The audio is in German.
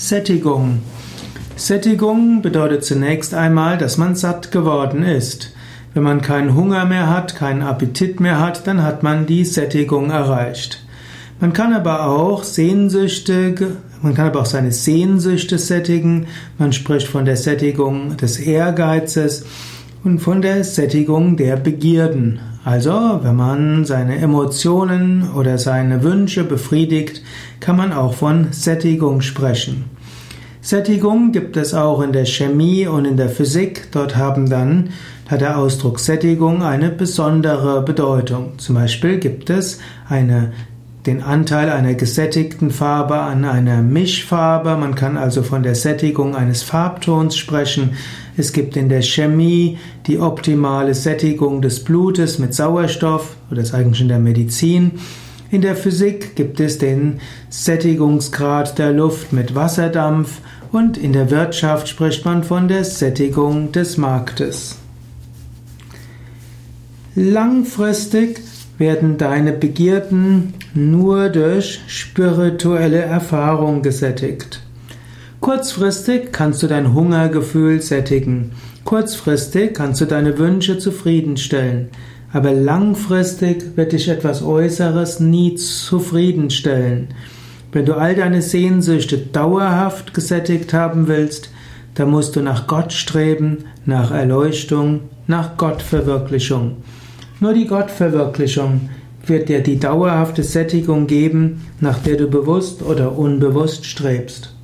Sättigung. Sättigung bedeutet zunächst einmal, dass man satt geworden ist. Wenn man keinen Hunger mehr hat, keinen Appetit mehr hat, dann hat man die Sättigung erreicht. Man kann aber auch Sehnsüchte, man kann aber auch seine Sehnsüchte sättigen. Man spricht von der Sättigung des Ehrgeizes und von der Sättigung der Begierden. Also, wenn man seine Emotionen oder seine Wünsche befriedigt, kann man auch von Sättigung sprechen. Sättigung gibt es auch in der Chemie und in der Physik. Dort haben dann, hat der Ausdruck Sättigung eine besondere Bedeutung. Zum Beispiel gibt es eine den Anteil einer gesättigten Farbe an einer Mischfarbe. Man kann also von der Sättigung eines Farbtons sprechen. Es gibt in der Chemie die optimale Sättigung des Blutes mit Sauerstoff oder ist eigentlich in der Medizin. In der Physik gibt es den Sättigungsgrad der Luft mit Wasserdampf und in der Wirtschaft spricht man von der Sättigung des Marktes. Langfristig werden deine Begierden nur durch spirituelle Erfahrung gesättigt. Kurzfristig kannst du dein Hungergefühl sättigen. Kurzfristig kannst du deine Wünsche zufriedenstellen. Aber langfristig wird dich etwas Äußeres nie zufriedenstellen. Wenn du all deine Sehnsüchte dauerhaft gesättigt haben willst, dann musst du nach Gott streben, nach Erleuchtung, nach Gottverwirklichung. Nur die Gottverwirklichung wird dir die dauerhafte Sättigung geben, nach der du bewusst oder unbewusst strebst.